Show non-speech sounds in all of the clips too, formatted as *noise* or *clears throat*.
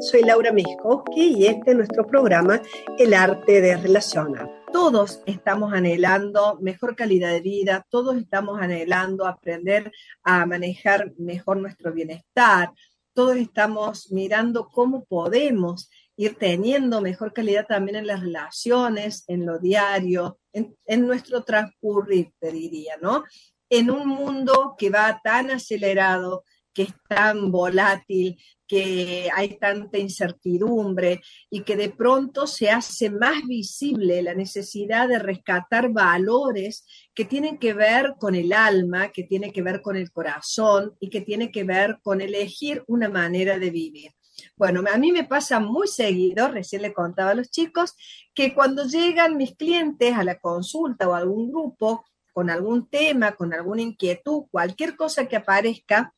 soy Laura Miskowski y este es nuestro programa El arte de relacionar. Todos estamos anhelando mejor calidad de vida, todos estamos anhelando aprender a manejar mejor nuestro bienestar, todos estamos mirando cómo podemos ir teniendo mejor calidad también en las relaciones, en lo diario, en, en nuestro transcurrir, te diría, ¿no? En un mundo que va tan acelerado, que es tan volátil, que hay tanta incertidumbre y que de pronto se hace más visible la necesidad de rescatar valores que tienen que ver con el alma, que tienen que ver con el corazón y que tienen que ver con elegir una manera de vivir. Bueno, a mí me pasa muy seguido, recién le contaba a los chicos, que cuando llegan mis clientes a la consulta o a algún grupo con algún tema, con alguna inquietud, cualquier cosa que aparezca,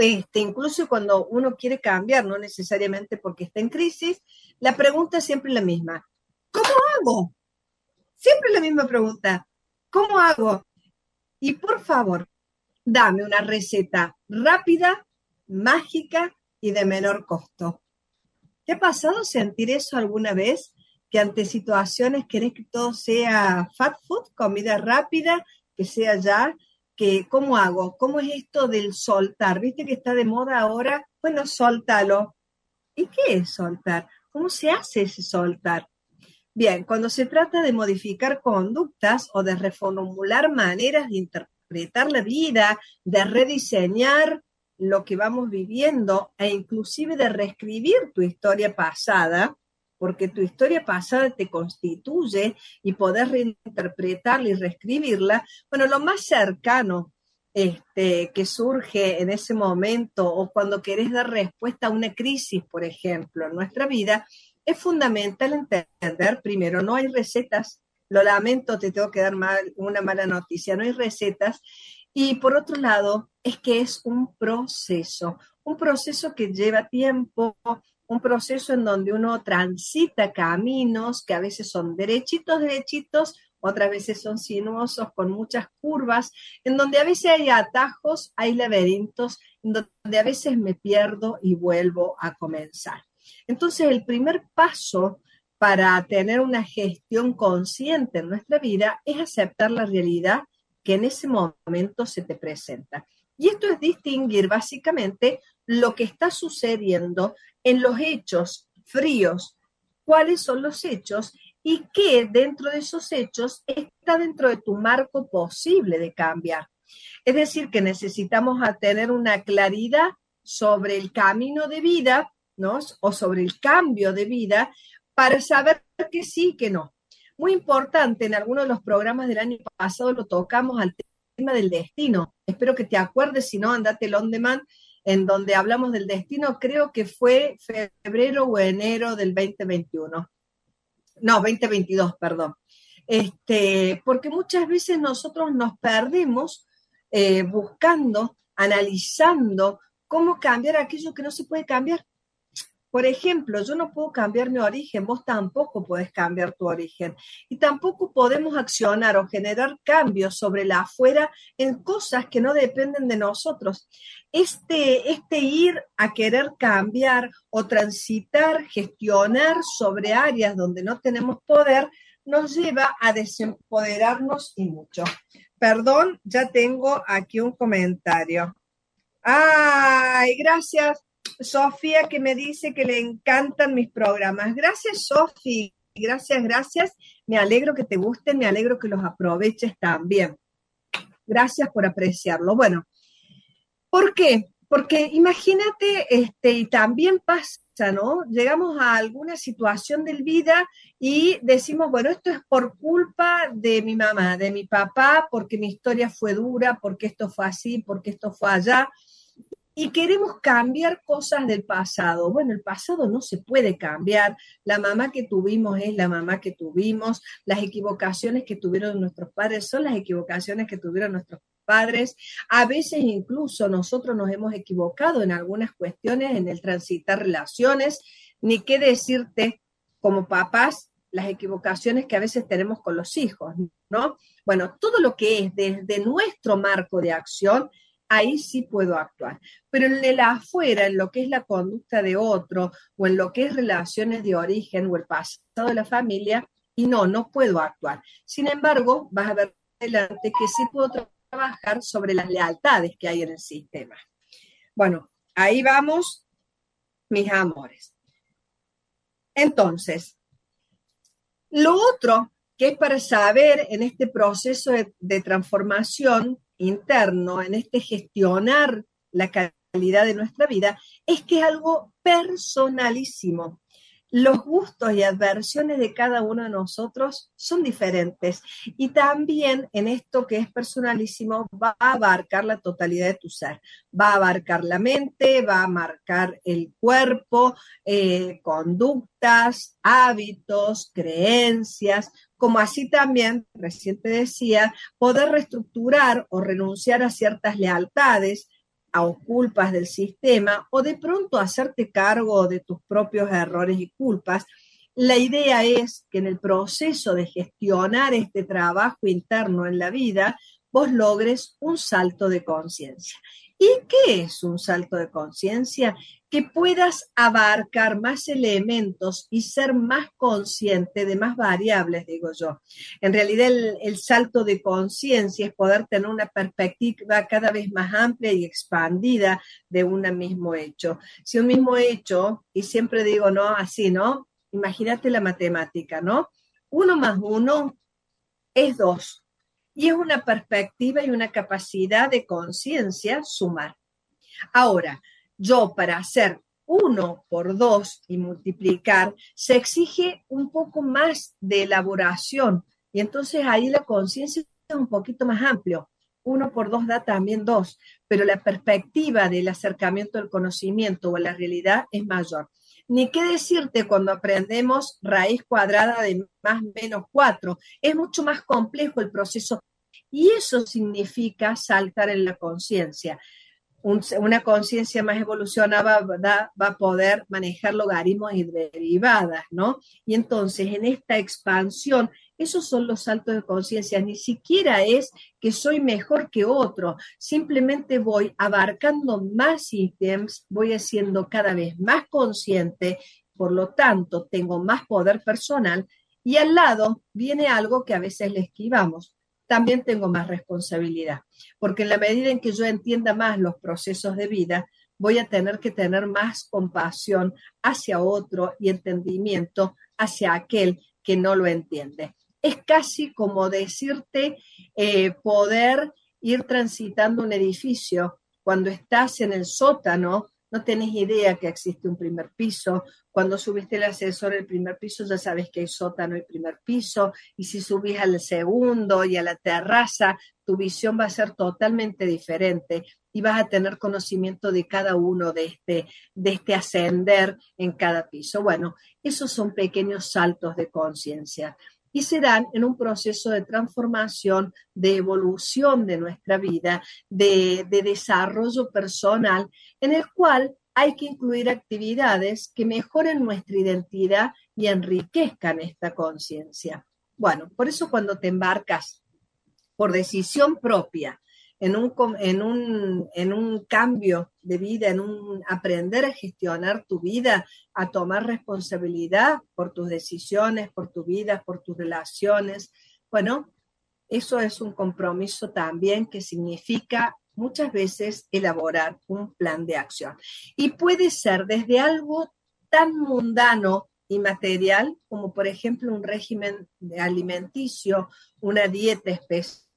este, incluso cuando uno quiere cambiar, no necesariamente porque está en crisis, la pregunta es siempre la misma. ¿Cómo hago? Siempre la misma pregunta. ¿Cómo hago? Y por favor, dame una receta rápida, mágica y de menor costo. ¿Te ha pasado sentir eso alguna vez? Que ante situaciones querés que todo sea fat food, comida rápida, que sea ya, ¿cómo hago? ¿Cómo es esto del soltar? ¿Viste que está de moda ahora? Bueno, soltalo. ¿Y qué es soltar? ¿Cómo se hace ese soltar? Bien, cuando se trata de modificar conductas o de reformular maneras de interpretar la vida, de rediseñar lo que vamos viviendo e inclusive de reescribir tu historia pasada, porque tu historia pasada te constituye y poder reinterpretarla y reescribirla, bueno, lo más cercano este, que surge en ese momento o cuando querés dar respuesta a una crisis, por ejemplo, en nuestra vida, es fundamental entender, primero, no hay recetas, lo lamento, te tengo que dar una mala noticia, no hay recetas, y por otro lado, es que es un proceso, un proceso que lleva tiempo, un proceso en donde uno transita caminos que a veces son derechitos, derechitos, otras veces son sinuosos con muchas curvas, en donde a veces hay atajos, hay laberintos, en donde a veces me pierdo y vuelvo a comenzar. Entonces, el primer paso para tener una gestión consciente en nuestra vida es aceptar la realidad que en ese momento se te presenta. Y esto es distinguir básicamente lo que está sucediendo en los hechos fríos, cuáles son los hechos y qué dentro de esos hechos está dentro de tu marco posible de cambiar. Es decir, que necesitamos tener una claridad sobre el camino de vida, ¿no? O sobre el cambio de vida para saber que sí, que no. Muy importante, en algunos de los programas del año pasado lo tocamos al tema del destino. Espero que te acuerdes, si no, andate el on demand en donde hablamos del destino, creo que fue febrero o enero del 2021. No, 2022, perdón. Este, porque muchas veces nosotros nos perdemos eh, buscando, analizando cómo cambiar aquello que no se puede cambiar. Por ejemplo, yo no puedo cambiar mi origen, vos tampoco podés cambiar tu origen. Y tampoco podemos accionar o generar cambios sobre la afuera en cosas que no dependen de nosotros. Este, este ir a querer cambiar o transitar, gestionar sobre áreas donde no tenemos poder, nos lleva a desempoderarnos y mucho. Perdón, ya tengo aquí un comentario. Ay, gracias. Sofía que me dice que le encantan mis programas. Gracias, Sofía. Gracias, gracias. Me alegro que te gusten, me alegro que los aproveches también. Gracias por apreciarlo. Bueno, ¿por qué? Porque imagínate, este, y también pasa, ¿no? Llegamos a alguna situación del vida y decimos, bueno, esto es por culpa de mi mamá, de mi papá, porque mi historia fue dura, porque esto fue así, porque esto fue allá y queremos cambiar cosas del pasado. Bueno, el pasado no se puede cambiar. La mamá que tuvimos es la mamá que tuvimos. Las equivocaciones que tuvieron nuestros padres son las equivocaciones que tuvieron nuestros padres. A veces incluso nosotros nos hemos equivocado en algunas cuestiones, en el transitar relaciones, ni qué decirte como papás las equivocaciones que a veces tenemos con los hijos, ¿no? Bueno, todo lo que es desde nuestro marco de acción ahí sí puedo actuar. Pero en el afuera, en lo que es la conducta de otro o en lo que es relaciones de origen o el pasado de la familia, y no, no puedo actuar. Sin embargo, vas a ver adelante que sí puedo trabajar sobre las lealtades que hay en el sistema. Bueno, ahí vamos, mis amores. Entonces, lo otro que es para saber en este proceso de, transformación interno, en este gestionar la calidad de nuestra vida, es que es algo personalísimo. Los gustos y adversiones de cada uno de nosotros son diferentes y también en esto que es personalísimo va a abarcar la totalidad de tu ser, va a abarcar la mente, va a marcar el cuerpo, eh, conductas, hábitos, creencias, como así también, recién te decía, poder reestructurar o renunciar a ciertas lealtades, a culpas del sistema o de pronto hacerte cargo de tus propios errores y culpas. La idea es que en el proceso de gestionar este trabajo interno en la vida, vos logres un salto de conciencia. ¿Y qué es un salto de conciencia? Que puedas abarcar más elementos y ser más consciente de más variables, digo yo. En realidad el, salto de conciencia es poder tener una perspectiva cada vez más amplia y expandida de un mismo hecho. Si un mismo hecho, y siempre digo, no, así, ¿no? Imagínate la matemática, ¿no? Uno más uno es dos y es una perspectiva y una capacidad de conciencia sumar. Ahora, yo para hacer uno por dos y multiplicar, se exige un poco más de elaboración y entonces ahí la conciencia es un poquito más amplio. Uno por dos da también dos, pero la perspectiva del acercamiento al conocimiento o a la realidad es mayor. Ni qué decirte cuando aprendemos raíz cuadrada de más menos cuatro. Es mucho más complejo el proceso y eso significa saltar en la conciencia. una conciencia más evolucionada va, a poder manejar logaritmos y derivadas, ¿no? Y entonces en esta expansión, esos son los saltos de conciencia. Ni siquiera es que soy mejor que otro, simplemente voy abarcando más ítems, voy haciendo cada vez más consciente, por lo tanto tengo más poder personal y al lado viene algo que a veces le esquivamos, también tengo más responsabilidad, porque en la medida en que yo entienda más los procesos de vida, voy a tener que tener más compasión hacia otro y entendimiento hacia aquel que no lo entiende. Es casi como decirte eh, poder ir transitando un edificio cuando estás en el sótano no tenés idea que existe un primer piso. Cuando subiste el ascensor al primer piso ya sabes que hay sótano y primer piso. Y si subís al segundo y a la terraza, tu visión va a ser totalmente diferente y vas a tener conocimiento de cada uno de este, de este ascender en cada piso. Bueno, esos son pequeños saltos de conciencia y se dan en un proceso de transformación, de evolución de nuestra vida, de, desarrollo personal, en el cual hay que incluir actividades que mejoren nuestra identidad y enriquezcan esta conciencia. Bueno, por eso cuando te embarcas por decisión propia en un, en, un, en un cambio de vida, en un aprender a gestionar tu vida, a tomar responsabilidad por tus decisiones, por tu vida, por tus relaciones. Bueno, eso es un compromiso también que significa muchas veces elaborar un plan de acción. Y puede ser desde algo tan mundano y material como por ejemplo un régimen alimenticio, una dieta especial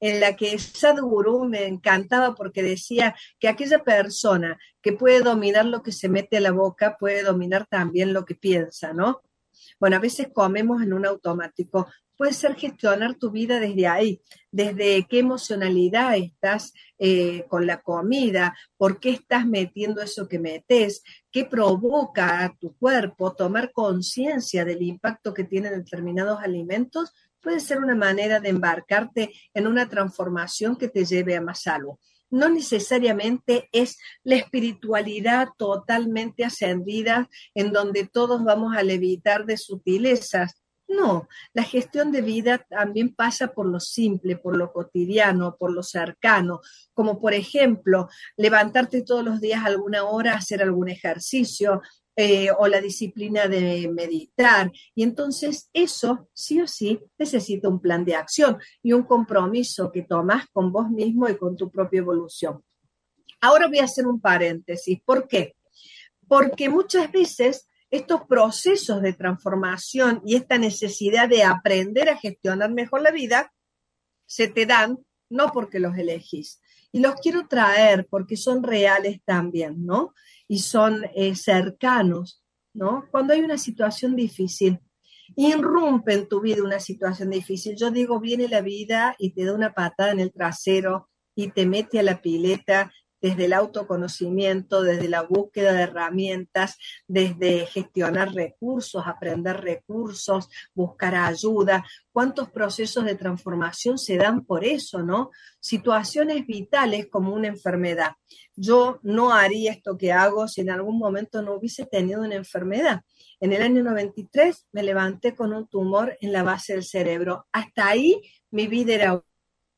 en la que Sadhguru me encantaba porque decía que aquella persona que puede dominar lo que se mete a la boca puede dominar también lo que piensa, ¿no? Bueno, a veces comemos en un automático. Puede ser gestionar tu vida desde ahí, desde qué emocionalidad estás eh, con la comida, por qué estás metiendo eso que metes, qué provoca a tu cuerpo, tomar conciencia del impacto que tienen determinados alimentos puede ser una manera de embarcarte en una transformación que te lleve a más salvo. No necesariamente es la espiritualidad totalmente ascendida en donde todos vamos a levitar de sutilezas. No, la gestión de vida también pasa por lo simple, por lo cotidiano, por lo cercano, como por ejemplo levantarte todos los días alguna hora, hacer algún ejercicio, eh, o la disciplina de meditar. Y entonces eso, sí o sí, necesita un plan de acción y un compromiso que tomas con vos mismo y con tu propia evolución. Ahora voy a hacer un paréntesis. ¿Por qué? Porque muchas veces estos procesos de transformación y esta necesidad de aprender a gestionar mejor la vida se te dan no porque los elegís. Y los quiero traer porque son reales también, ¿no? Y son eh, cercanos, ¿no? Cuando hay una situación difícil, irrumpe en tu vida una situación difícil. Yo digo, viene la vida y te da una patada en el trasero y te mete a la pileta desde el autoconocimiento, desde la búsqueda de herramientas, desde gestionar recursos, aprender recursos, buscar ayuda. ¿Cuántos procesos de transformación se dan por eso, no? Situaciones vitales como una enfermedad. Yo no haría esto que hago si en algún momento no hubiese tenido una enfermedad. En el año 93 me levanté con un tumor en la base del cerebro. Hasta ahí mi vida era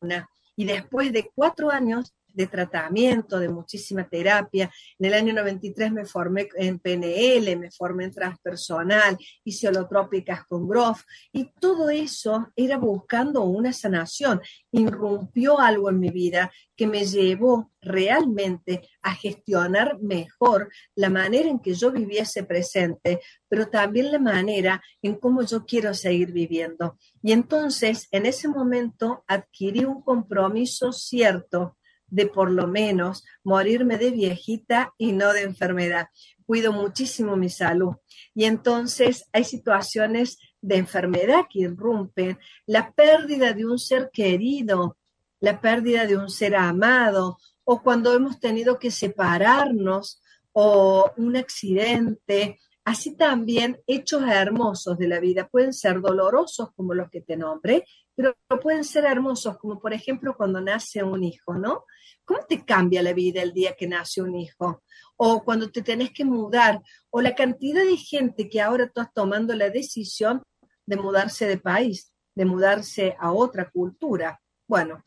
una. Y después de cuatro años de tratamiento, de muchísima terapia. En el año 93 me formé en PNL, me formé en transpersonal, hice holotrópicas con Groff y todo eso era buscando una sanación. Irrumpió algo en mi vida que me llevó realmente a gestionar mejor la manera en que yo viviese presente, pero también la manera en cómo yo quiero seguir viviendo. Y entonces, en ese momento, adquirí un compromiso cierto de por lo menos morirme de viejita y no de enfermedad. Cuido muchísimo mi salud. Y entonces hay situaciones de enfermedad que irrumpen, la pérdida de un ser querido, la pérdida de un ser amado, o cuando hemos tenido que separarnos, o un accidente, así también hechos hermosos de la vida. Pueden ser dolorosos como los que te nombré, pero pueden ser hermosos, como por ejemplo cuando nace un hijo, ¿no? ¿Cómo te cambia la vida el día que nace un hijo? O cuando te tenés que mudar, o la cantidad de gente que ahora estás tomando la decisión de mudarse de país, de mudarse a otra cultura. Bueno,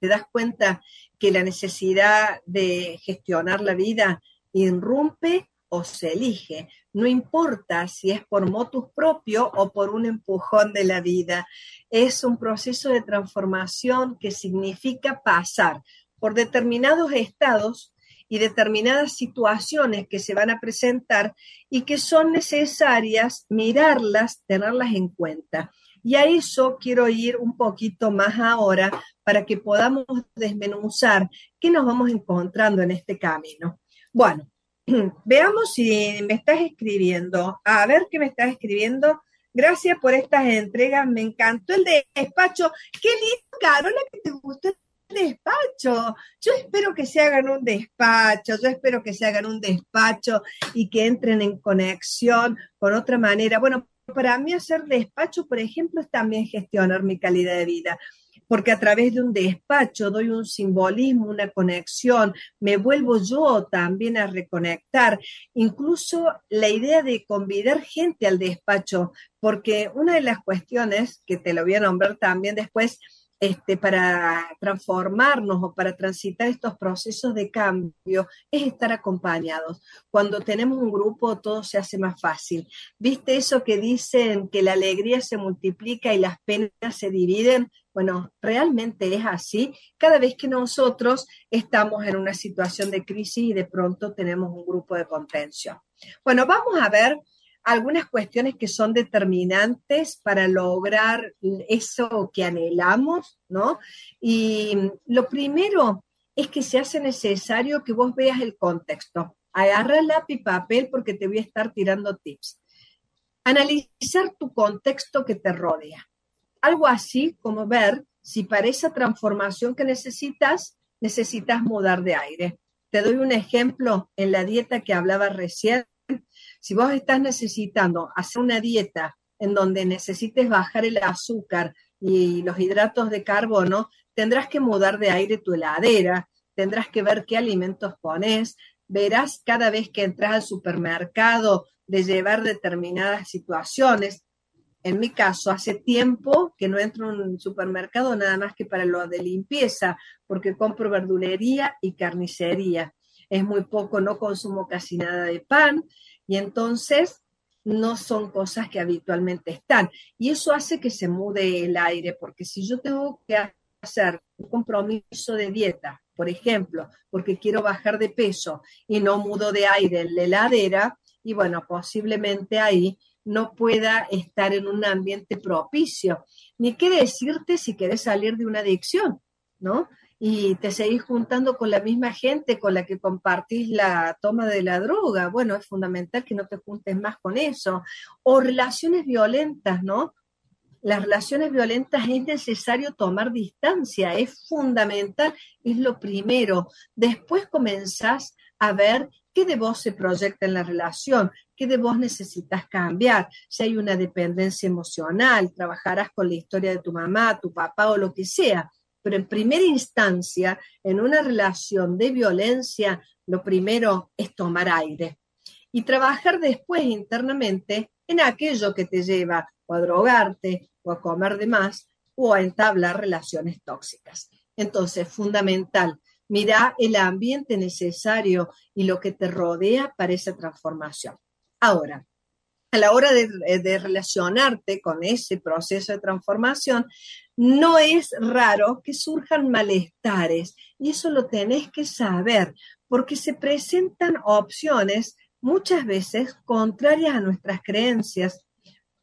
te das cuenta que la necesidad de gestionar la vida irrumpe o se elige. No importa si es por motus propio o por un empujón de la vida. Es un proceso de transformación que significa pasar por determinados estados y determinadas situaciones que se van a presentar y que son necesarias mirarlas, tenerlas en cuenta. Y a eso quiero ir un poquito más ahora para que podamos desmenuzar qué nos vamos encontrando en este camino. Bueno, *clears throat* veamos si me estás escribiendo. A ver qué me estás escribiendo. Gracias por estas entregas. Me encantó el despacho. Qué lindo, Carola, que te gustó despacho. Yo espero que se hagan un despacho, yo espero que se hagan un despacho y que entren en conexión con otra manera. Bueno, para mí hacer despacho, por ejemplo, es también gestionar mi calidad de vida, porque a través de un despacho doy un simbolismo, una conexión, me vuelvo yo también a reconectar, incluso la idea de convidar gente al despacho, porque una de las cuestiones que te lo voy a nombrar también después, este, para transformarnos o para transitar estos procesos de cambio es estar acompañados. Cuando tenemos un grupo todo se hace más fácil. ¿Viste eso que dicen que la alegría se multiplica y las penas se dividen? Bueno, realmente es así cada vez que nosotros estamos en una situación de crisis y de pronto tenemos un grupo de contención. Bueno, vamos a ver algunas cuestiones que son determinantes para lograr eso que anhelamos, ¿no? Y lo primero es que se hace necesario que vos veas el contexto. Agarra lápiz y papel porque te voy a estar tirando tips. Analizar tu contexto que te rodea. Algo así como ver si para esa transformación que necesitas, necesitas mudar de aire. Te doy un ejemplo en la dieta que hablaba recién si vos estás necesitando hacer una dieta en donde necesites bajar el azúcar y los hidratos de carbono, tendrás que mudar de aire tu heladera, tendrás que ver qué alimentos pones, verás cada vez que entras al supermercado de llevar determinadas situaciones. en mi caso, hace tiempo que no entro en un supermercado nada más que para lo de limpieza, porque compro verdulería y carnicería. Es muy poco, no consumo casi nada de pan y entonces no son cosas que habitualmente están. Y eso hace que se mude el aire, porque si yo tengo que hacer un compromiso de dieta, por ejemplo, porque quiero bajar de peso y no mudo de aire en la heladera, y bueno, posiblemente ahí no pueda estar en un ambiente propicio. Ni qué decirte si quieres salir de una adicción, ¿no? Y te seguís juntando con la misma gente con la que compartís la toma de la droga. Bueno, es fundamental que no te juntes más con eso. O relaciones violentas, ¿no? Las relaciones violentas es necesario tomar distancia, es fundamental, es lo primero. Después comenzás a ver qué de vos se proyecta en la relación, qué de vos necesitas cambiar, si hay una dependencia emocional, trabajarás con la historia de tu mamá, tu papá o lo que sea. Pero en primera instancia, en una relación de violencia, lo primero es tomar aire y trabajar después internamente en aquello que te lleva o a drogarte o a comer de más o a entablar relaciones tóxicas. Entonces, fundamental, Mira el ambiente necesario y lo que te rodea para esa transformación. Ahora, a la hora de, de, relacionarte con ese proceso de transformación, no es raro que surjan malestares y eso lo tenés que saber porque se presentan opciones muchas veces contrarias a nuestras creencias,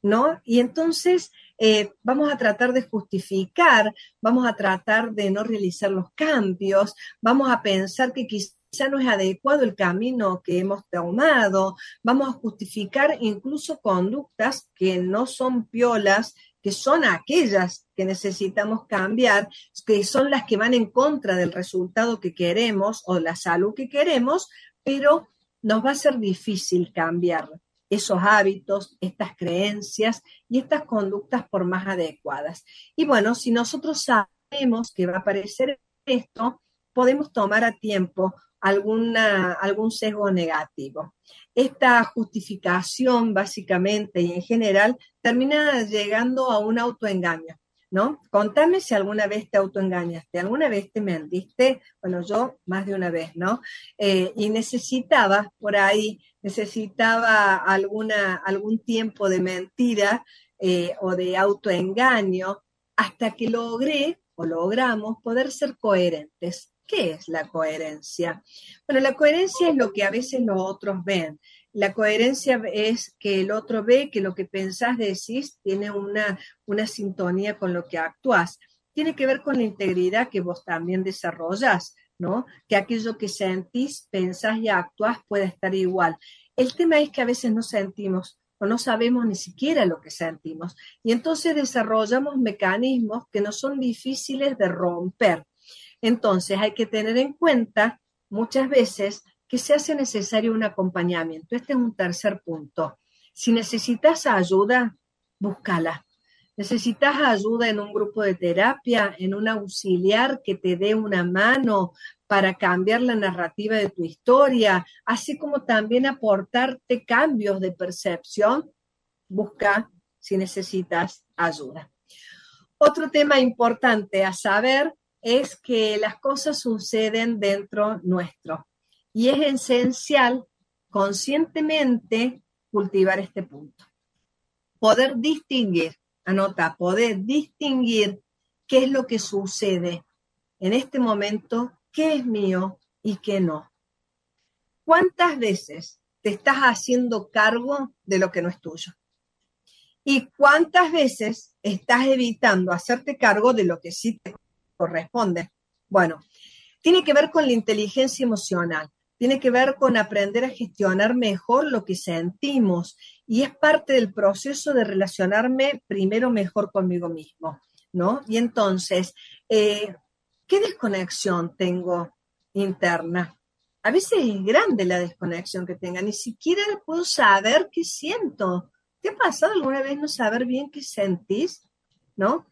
¿no? Y entonces eh, vamos a tratar de justificar, vamos a tratar de no realizar los cambios, vamos a pensar que quizá no es adecuado el camino que hemos tomado, vamos a justificar incluso conductas que no son piolas, que son aquellas que necesitamos cambiar, que son las que van en contra del resultado que queremos o la salud que queremos, pero nos va a ser difícil cambiar esos hábitos, estas creencias y estas conductas por más adecuadas. Y bueno, si nosotros sabemos que va a aparecer esto, podemos tomar a tiempo alguna, algún sesgo negativo. Esta justificación, básicamente y en general, termina llegando a un autoengaño. ¿no? Contame si alguna vez te autoengañaste, alguna vez te mentiste, bueno, yo más de una vez, ¿no? Eh, y necesitaba por ahí, necesitaba alguna, algún tiempo de mentira eh, o de autoengaño hasta que logré o logramos poder ser coherentes. ¿Qué es la coherencia? Bueno, la coherencia es lo que a veces los otros ven. La coherencia es que el otro ve que lo que pensás, decís, tiene una, una sintonía con lo que actúas. Tiene que ver con la integridad que vos también desarrollas, ¿no? Que aquello que sentís, pensás y actuás puede estar igual. El tema es que a veces no sentimos o no sabemos ni siquiera lo que sentimos. Y entonces desarrollamos mecanismos que no son difíciles de romper. Entonces hay que tener en cuenta muchas veces que se hace necesario un acompañamiento. Este es un tercer punto. Si necesitas ayuda, búscala. Necesitas ayuda en un grupo de terapia, en un auxiliar que te dé una mano para cambiar la narrativa de tu historia, así como también aportarte cambios de percepción. Busca si necesitas ayuda. Otro tema importante a saber es que las cosas suceden dentro nuestro. Y es esencial conscientemente cultivar este punto. Poder distinguir, anota, poder distinguir qué es lo que sucede en este momento, qué es mío y qué no. ¿Cuántas veces te estás haciendo cargo de lo que no es tuyo? ¿Y cuántas veces estás evitando hacerte cargo de lo que sí te corresponde? Bueno, tiene que ver con la inteligencia emocional tiene que ver con aprender a gestionar mejor lo que sentimos y es parte del proceso de relacionarme primero mejor conmigo mismo, ¿no? Y entonces, eh, ¿qué desconexión tengo interna? A veces es grande la desconexión que tenga, ni siquiera puedo saber qué siento. ¿Te ha pasado alguna vez no saber bien qué sentís? ¿No?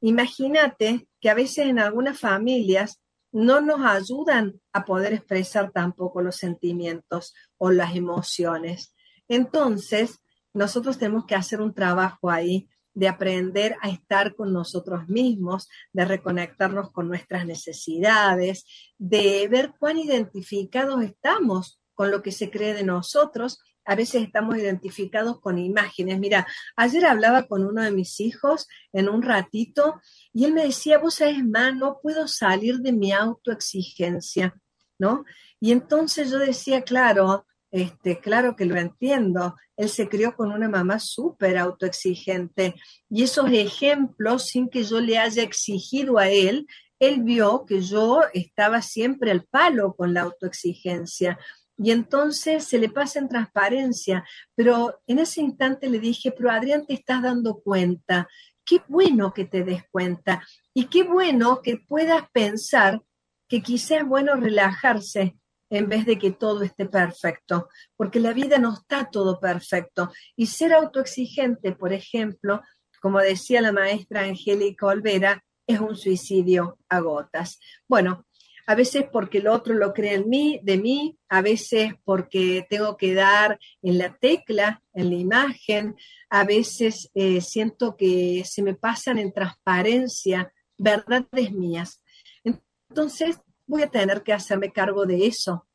Imagínate que a veces en algunas familias no nos ayudan a poder expresar tampoco los sentimientos o las emociones. Entonces, nosotros tenemos que hacer un trabajo ahí de aprender a estar con nosotros mismos, de reconectarnos con nuestras necesidades, de ver cuán identificados estamos con lo que se cree de nosotros. A veces estamos identificados con imágenes. Mira, ayer hablaba con uno de mis hijos en un ratito y él me decía, vos sabes más, no puedo salir de mi autoexigencia, ¿no? Y entonces yo decía, claro, este, claro que lo entiendo. Él se crió con una mamá súper autoexigente y esos ejemplos, sin que yo le haya exigido a él, él vio que yo estaba siempre al palo con la autoexigencia. Y entonces se le pasa en transparencia, pero en ese instante le dije, pero Adrián, te estás dando cuenta, qué bueno que te des cuenta y qué bueno que puedas pensar que quizás es bueno relajarse en vez de que todo esté perfecto, porque la vida no está todo perfecto. Y ser autoexigente, por ejemplo, como decía la maestra Angélica Olvera, es un suicidio a gotas. Bueno, a veces porque el otro lo cree en mí, de mí, a veces porque tengo que dar en la tecla, en la imagen, a veces eh, siento que se me pasan en transparencia verdades mías. Entonces, voy a tener que hacerme cargo de eso,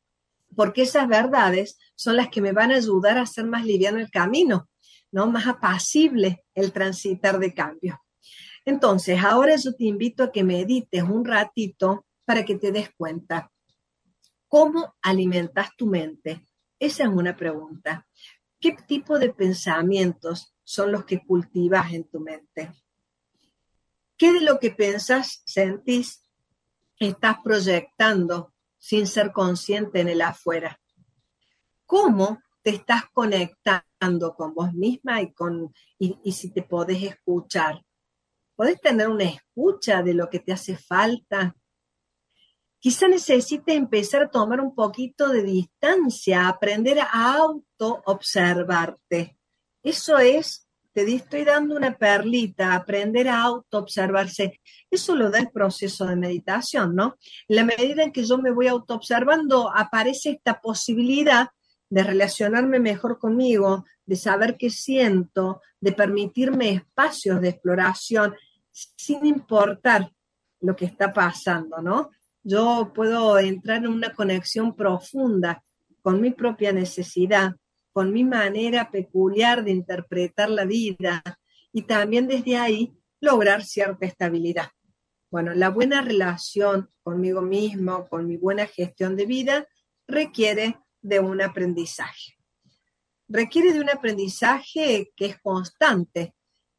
porque esas verdades son las que me van a ayudar a hacer más liviano el camino, ¿no? Más apacible el transitar de cambio. Entonces, ahora yo te invito a que medites un ratito para que te des cuenta. ¿Cómo alimentas tu mente? Esa es una pregunta. ¿Qué tipo de pensamientos son los que cultivas en tu mente? ¿Qué de lo que pensas, sentís estás proyectando sin ser consciente en el afuera. ¿Cómo te estás conectando con vos misma y, con, y, si te podés escuchar? ¿Podés tener una escucha de lo que te hace falta? Quizá necesites empezar a tomar un poquito de distancia, aprender a auto-observarte. Eso es te estoy dando una perlita, aprender a auto-observarse. Eso lo da el proceso de meditación, ¿no? En la medida en que yo me voy auto-observando, aparece esta posibilidad de relacionarme mejor conmigo, de saber qué siento, de permitirme espacios de exploración sin importar lo que está pasando, ¿no? Yo puedo entrar en una conexión profunda con mi propia necesidad, con mi manera peculiar de interpretar la vida y también desde ahí lograr cierta estabilidad. Bueno, la buena relación conmigo mismo, con mi buena gestión de vida, requiere de un aprendizaje. Requiere de un aprendizaje que es constante,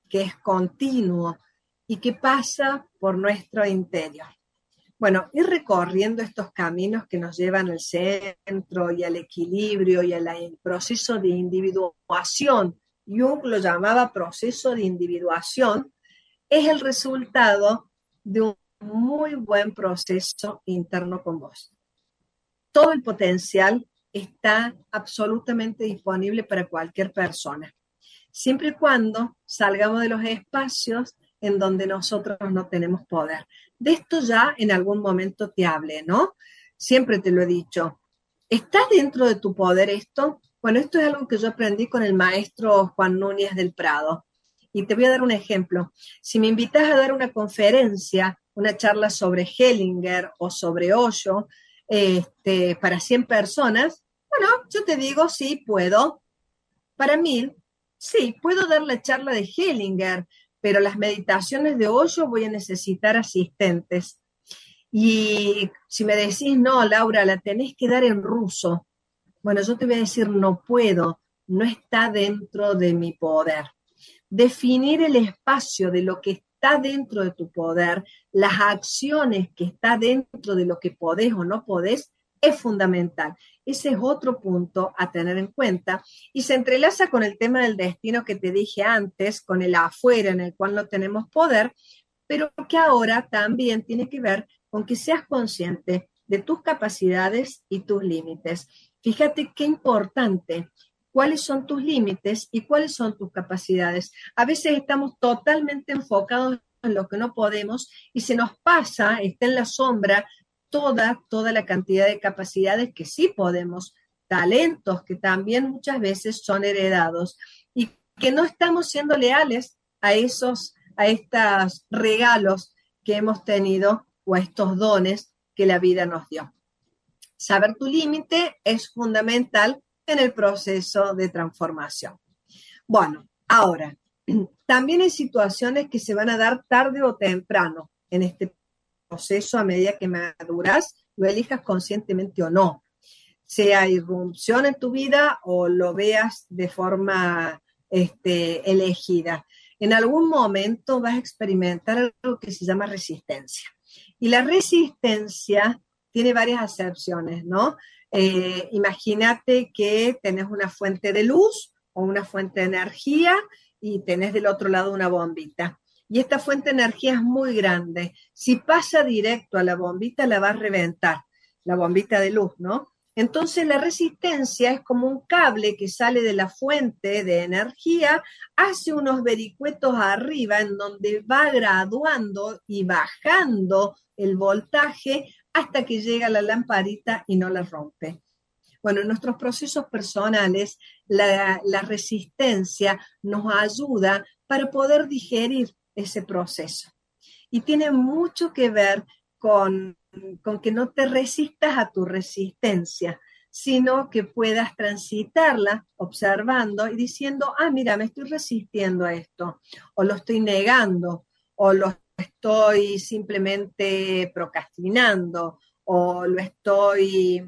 que es continuo y que pasa por nuestro interior. Bueno, ir recorriendo estos caminos que nos llevan al centro y al equilibrio y al proceso de individuación, Jung lo llamaba proceso de individuación, es el resultado de un muy buen proceso interno con vos. Todo el potencial está absolutamente disponible para cualquier persona, siempre y cuando salgamos de los espacios en donde nosotros no tenemos poder. De esto ya en algún momento te hablé, ¿no? Siempre te lo he dicho. ¿Está dentro de tu poder esto? Bueno, esto es algo que yo aprendí con el maestro Juan Núñez del Prado. Y te voy a dar un ejemplo. Si me invitas a dar una conferencia, una charla sobre Hellinger o sobre Osho, este, para 100 personas, bueno, yo te digo, sí, puedo. Para mí, sí, puedo dar la charla de Hellinger, pero las meditaciones de hoyo voy a necesitar asistentes. Y si me decís, no, Laura, la tenés que dar en ruso, bueno, yo te voy a decir, no puedo, no está dentro de mi poder. Definir el espacio de lo que está dentro de tu poder, las acciones que está dentro de lo que podés o no podés, es fundamental. Ese es otro punto a tener en cuenta y se entrelaza con el tema del destino que te dije antes, con el afuera en el cual no tenemos poder, pero que ahora también tiene que ver con que seas consciente de tus capacidades y tus límites. Fíjate qué importante cuáles son tus límites y cuáles son tus capacidades. A veces estamos totalmente enfocados en lo que no podemos y se nos pasa, está en la sombra toda, toda la cantidad de capacidades que sí podemos, talentos que también muchas veces son heredados. Y que no estamos siendo leales a esos, a estos regalos que hemos tenido o a estos dones que la vida nos dio. Saber tu límite es fundamental en el proceso de transformación. Bueno, ahora, *clears throat* también hay situaciones que se van a dar tarde o temprano en este proceso a medida que maduras, lo elijas conscientemente o no. Sea irrupción en tu vida o lo veas de forma este, elegida. En algún momento vas a experimentar algo que se llama resistencia. Y la resistencia tiene varias acepciones, ¿no? Eh, imagínate que tenés una fuente de luz o una fuente de energía y tenés del otro lado una bombita. Y esta fuente de energía es muy grande. Si pasa directo a la bombita, la va a reventar, la bombita de luz, ¿no? Entonces la resistencia es como un cable que sale de la fuente de energía, hace unos vericuetos arriba en donde va graduando y bajando el voltaje hasta que llega la lamparita y no la rompe. Bueno, en nuestros procesos personales, la, resistencia nos ayuda para poder digerir ese proceso. Y tiene mucho que ver con, con que no te resistas a tu resistencia, sino que puedas transitarla observando y diciendo, ah, mira, me estoy resistiendo a esto, o lo estoy negando, o lo estoy simplemente procrastinando o lo estoy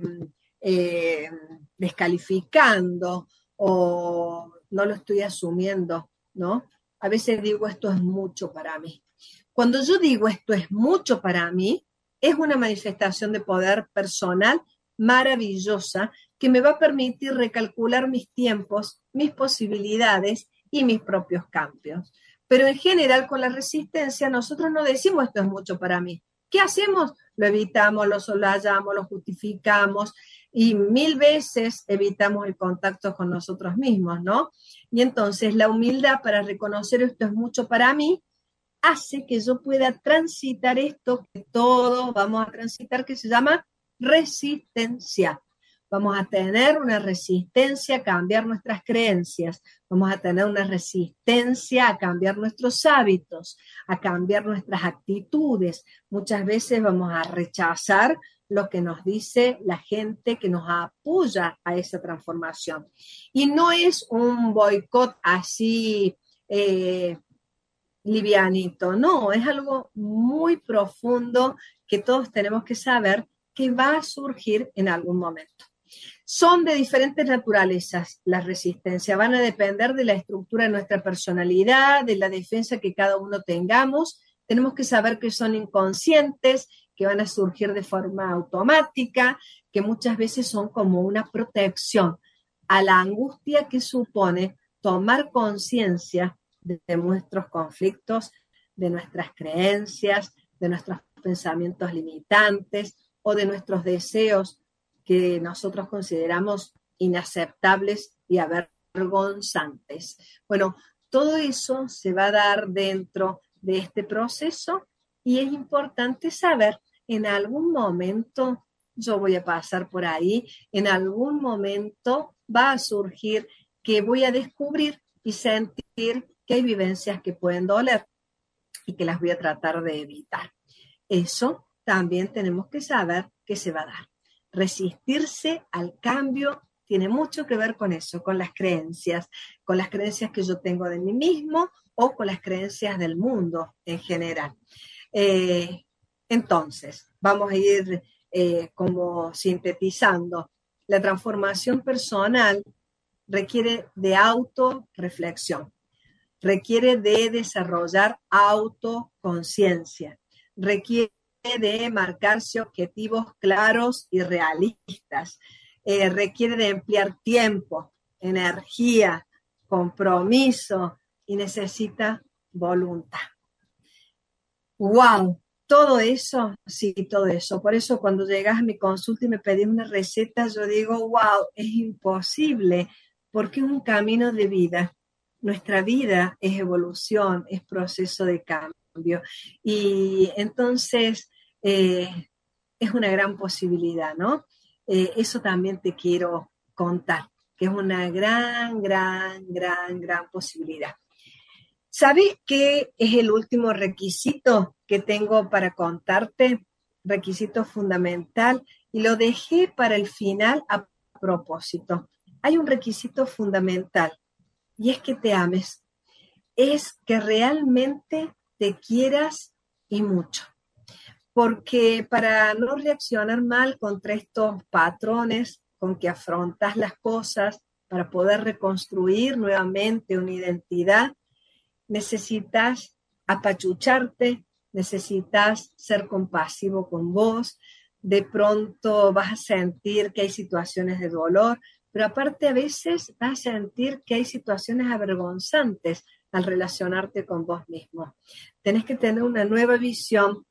eh, descalificando o no lo estoy asumiendo, ¿no? A veces digo esto es mucho para mí. Cuando yo digo esto es mucho para mí, es una manifestación de poder personal maravillosa que me va a permitir recalcular mis tiempos, mis posibilidades y mis propios cambios. Pero en general con la resistencia nosotros no decimos esto es mucho para mí. ¿Qué hacemos? Lo evitamos, lo solayamos, lo justificamos y mil veces evitamos el contacto con nosotros mismos, ¿no? Y entonces la humildad para reconocer esto es mucho para mí hace que yo pueda transitar esto que todos vamos a transitar que se llama resistencia vamos a tener una resistencia a cambiar nuestras creencias, vamos a tener una resistencia a cambiar nuestros hábitos, a cambiar nuestras actitudes. Muchas veces vamos a rechazar lo que nos dice la gente que nos apoya a esa transformación. Y no es un boicot así eh, livianito, no, es algo muy profundo que todos tenemos que saber que va a surgir en algún momento. Son de diferentes naturalezas las resistencias, van a depender de la estructura de nuestra personalidad, de la defensa que cada uno tengamos. Tenemos que saber que son inconscientes, que van a surgir de forma automática, que muchas veces son como una protección a la angustia que supone tomar conciencia de, nuestros conflictos, de nuestras creencias, de nuestros pensamientos limitantes o de nuestros deseos que nosotros consideramos inaceptables y avergonzantes. Bueno, todo eso se va a dar dentro de este proceso y es importante saber en algún momento yo voy a pasar por ahí, en algún momento va a surgir que voy a descubrir y sentir que hay vivencias que pueden doler y que las voy a tratar de evitar. Eso también tenemos que saber que se va a dar resistirse al cambio tiene mucho que ver con eso, con las creencias, con las creencias que yo tengo de mí mismo o con las creencias del mundo en general. Eh, entonces, vamos a ir eh, como sintetizando. La transformación personal requiere de autorreflexión, requiere de desarrollar autoconciencia, requiere de marcarse objetivos claros y realistas. Eh, requiere de emplear tiempo, energía, compromiso y necesita voluntad. ¡Wow! Todo eso, sí, todo eso. Por eso cuando llegas a mi consulta y me pedís una receta, yo digo, wow, es imposible, porque es un camino de vida. Nuestra vida es evolución, es proceso de cambio. Y entonces, eh, es una gran posibilidad, ¿no? Eh, eso también te quiero contar. que es una gran, gran, gran, gran posibilidad. ¿Sabes qué es el último requisito que tengo para contarte? Requisito fundamental y lo dejé para el final a propósito. Hay un requisito fundamental y es que te ames. Es que realmente te quieras y mucho. Porque para no reaccionar mal contra estos patrones con que afrontas las cosas, para poder reconstruir nuevamente una identidad, necesitas apachucharte, necesitas ser compasivo con vos, de pronto vas a sentir que hay situaciones de dolor, pero aparte a veces vas a sentir que hay situaciones avergonzantes al relacionarte con vos mismo. Tenés que tener una nueva visión,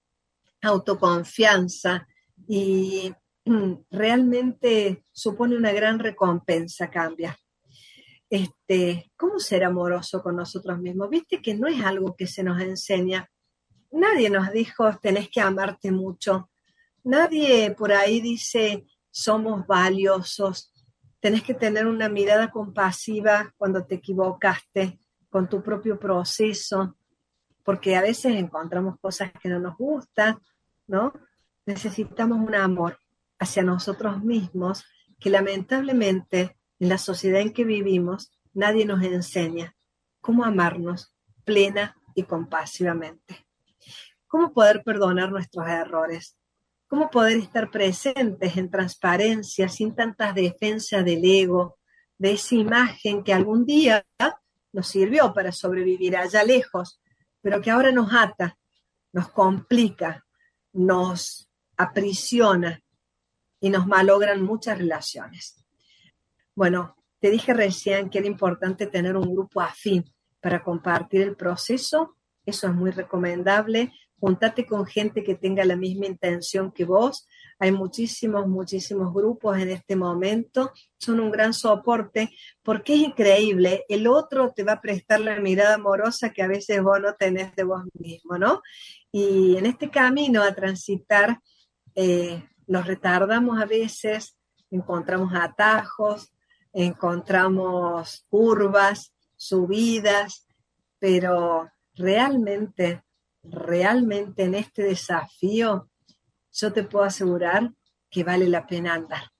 autoconfianza y *clears throat* realmente supone una gran recompensa cambiar. Este, ¿Cómo ser amoroso con nosotros mismos? Viste que no es algo que se nos enseña. Nadie nos dijo, tenés que amarte mucho. Nadie por ahí dice, somos valiosos. Tenés que tener una mirada compasiva cuando te equivocaste con tu propio proceso, porque a veces encontramos cosas que no nos gustan, ¿no? Necesitamos un amor hacia nosotros mismos que lamentablemente en la sociedad en que vivimos nadie nos enseña cómo amarnos plena y compasivamente. Cómo poder perdonar nuestros errores. Cómo poder estar presentes en transparencia sin tantas defensas del ego, de esa imagen que algún día nos sirvió para sobrevivir allá lejos, pero que ahora nos ata, nos complica, nos aprisiona y nos malogran muchas relaciones. Bueno, te dije recién que era importante tener un grupo afín para compartir el proceso. Eso es muy recomendable. Juntate con gente que tenga la misma intención que vos. Hay muchísimos, muchísimos grupos en este momento. Son un gran soporte porque es increíble. El otro te va a prestar la mirada amorosa que a veces vos no tenés de vos mismo, ¿no? Y en este camino a transitar, eh, nos retardamos a veces, encontramos atajos, encontramos curvas, subidas, pero realmente, realmente en este desafío, yo te puedo asegurar que vale la pena andar.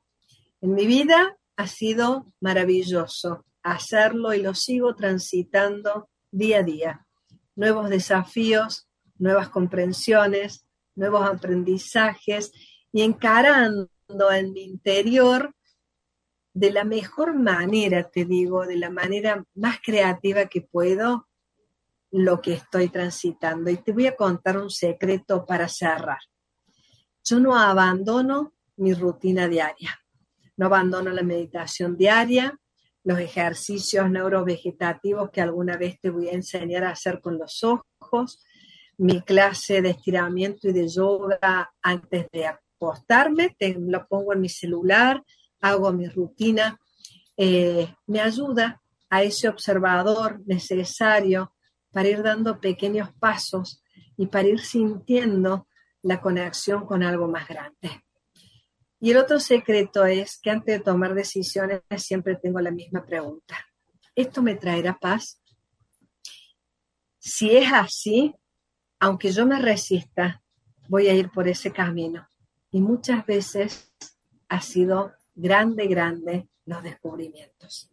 En mi vida ha sido maravilloso hacerlo y lo sigo transitando día a día. Nuevos desafíos, nuevas comprensiones, nuevos aprendizajes y encarando en mi interior de la mejor manera, te digo, de la manera más creativa que puedo, lo que estoy transitando. Y te voy a contar un secreto para cerrar. Yo no abandono mi rutina diaria, no abandono la meditación diaria, los ejercicios neurovegetativos que alguna vez te voy a enseñar a hacer con los ojos, mi clase de estiramiento y de yoga antes de acostarme, te lo pongo en mi celular, hago mi rutina, eh, me ayuda a ese observador necesario para ir dando pequeños pasos y para ir sintiendo la conexión con algo más grande. Y el otro secreto es que antes de tomar decisiones siempre tengo la misma pregunta. ¿Esto me traerá paz? Si es así, aunque yo me resista, voy a ir por ese camino. Y muchas veces ha sido grande, grande los descubrimientos.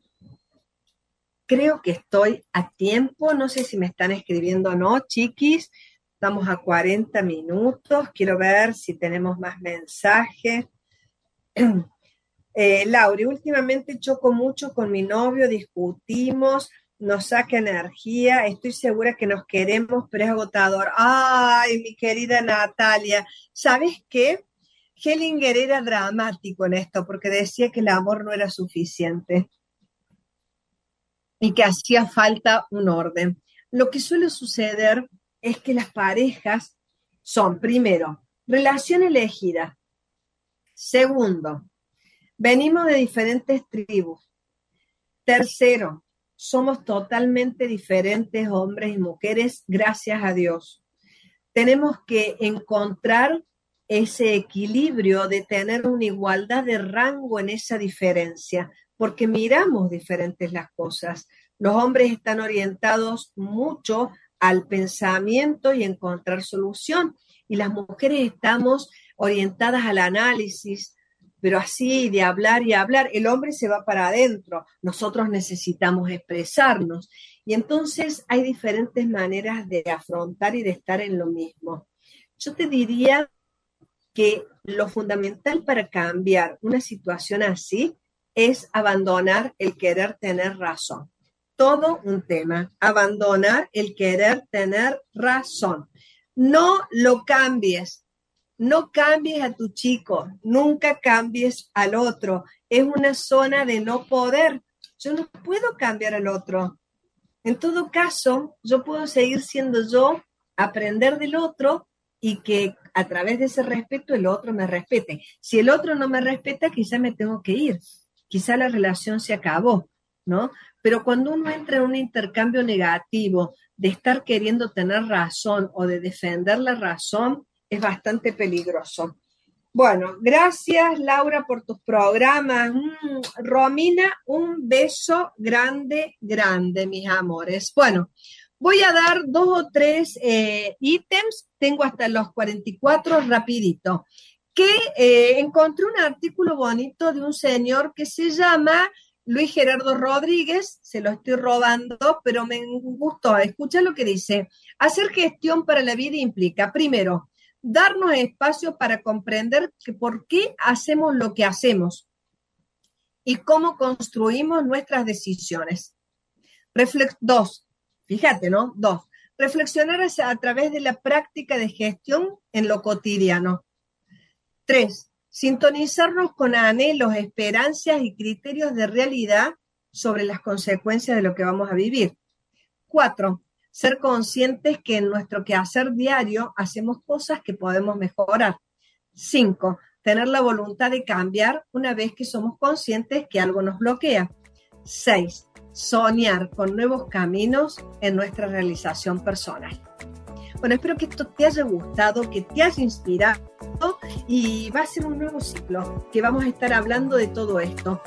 Creo que estoy a tiempo, no sé si me están escribiendo o no, chiquis. Estamos a 40 minutos, quiero ver si tenemos más mensajes. *clears throat* Eh, últimamente choco mucho con mi novio, discutimos, nos saca energía, estoy segura que nos queremos, pero es agotador. Ay, mi querida Natalia, ¿sabes qué? Hellinger era dramático en esto porque decía que el amor no era suficiente y que hacía falta un orden. Lo que suele suceder es que las parejas son, primero, relación elegida. Segundo, venimos de diferentes tribus. Tercero, somos totalmente diferentes hombres y mujeres, gracias a Dios. Tenemos que encontrar ese equilibrio de tener una igualdad de rango en esa diferencia, porque miramos diferentes las cosas. Los hombres están orientados mucho al pensamiento y encontrar solución, y las mujeres estamos orientadas al análisis, pero así de hablar y hablar, el hombre se va para adentro, nosotros necesitamos expresarnos. Y entonces hay diferentes maneras de afrontar y de estar en lo mismo. Yo te diría que lo fundamental para cambiar una situación así es abandonar el querer tener razón. Todo un tema, abandonar el querer tener razón. No lo cambies, no cambies a tu chico, nunca cambies al otro. Es una zona de no poder. Yo no puedo cambiar al otro. En todo caso, yo puedo seguir siendo yo, aprender del otro y que a través de ese respeto el otro me respete. Si el otro no me respeta, quizá me tengo que ir, quizá la relación se acabó, ¿no? Pero cuando uno entra en un intercambio negativo de estar queriendo tener razón o de defender la razón, es bastante peligroso. Bueno, gracias Laura por tus programas. Mm, Romina, un beso grande, grande, mis amores. Bueno, Voy a dar dos o tres eh, ítems, tengo hasta los 44 rapidito, que eh, encontré un artículo bonito de un señor que se llama Luis Gerardo Rodríguez, se lo estoy robando, pero me gustó. Escucha lo que dice. Hacer gestión para la vida implica, primero, darnos espacio para comprender que por qué hacemos lo que hacemos y cómo construimos nuestras decisiones. dos, Fíjate, ¿no? Dos, reflexionar a través de la práctica de gestión en lo cotidiano. Tres, sintonizarnos con anhelos, esperanzas y criterios de realidad sobre las consecuencias de lo que vamos a vivir. Cuatro, ser conscientes que en nuestro quehacer diario hacemos cosas que podemos mejorar. Cinco, tener la voluntad de cambiar una vez que somos conscientes que algo nos bloquea. Seis, soñar con nuevos caminos en nuestra realización personal. Bueno, espero que esto te haya gustado, que te haya inspirado y va a ser un nuevo ciclo que vamos a estar hablando de todo esto.